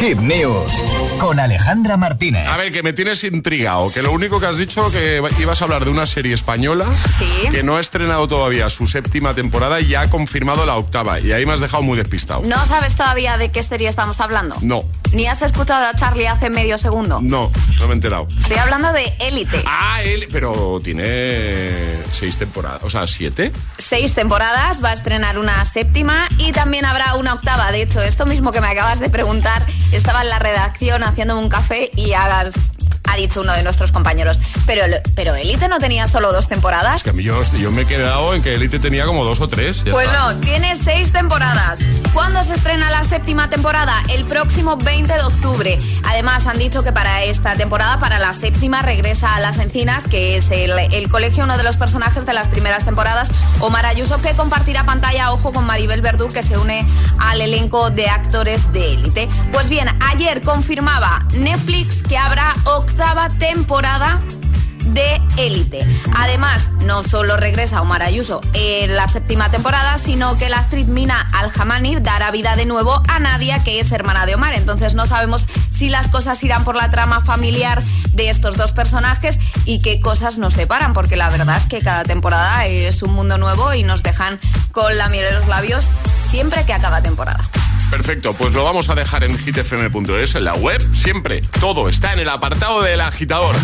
Hit News con Alejandra Martínez. A ver, que me tienes intrigado, que lo único que has dicho que ibas a hablar de una serie española que no ha estrenado todavía su séptima temporada y ya ha confirmado la octava. Y ahí me has dejado muy despistado. ¿No sabes todavía de qué serie estamos hablando? No. ¿Ni has escuchado a Charlie hace medio segundo? No, no me he enterado. Estoy hablando de Élite. Ah, él, pero tiene seis temporadas, o sea, siete. Seis temporadas, va a estrenar una séptima y también habrá una octava. De hecho, esto mismo que me acabas de preguntar, estaba en la redacción haciéndome un café y hagas ha dicho uno de nuestros compañeros. Pero, pero Elite no tenía solo dos temporadas. que yo, yo, me he quedado en que Elite tenía como dos o tres. Pues no, tiene seis temporadas. ¿Cuándo se estrena la séptima temporada? El próximo 20 de octubre. Además, han dicho que para esta temporada, para la séptima, regresa a Las Encinas, que es el, el colegio, uno de los personajes de las primeras temporadas, Omar Ayuso, que compartirá pantalla, ojo, con Maribel Verdú, que se une al elenco de actores de Élite. Pues bien, ayer confirmaba Netflix que habrá octava temporada de Élite. Además, no solo regresa Omar Ayuso en la séptima temporada, sino que la actriz Mina Al-Hamani dará vida de nuevo a Nadia, que es hermana de Omar. Entonces no sabemos si las cosas irán por la trama familiar de estos dos personajes y qué cosas nos separan, porque la verdad que cada temporada es un mundo nuevo y nos dejan con la miel en los labios siempre que acaba temporada. Perfecto, pues lo vamos a dejar en hitfm.es, en la web, siempre. Todo está en el apartado del agitador.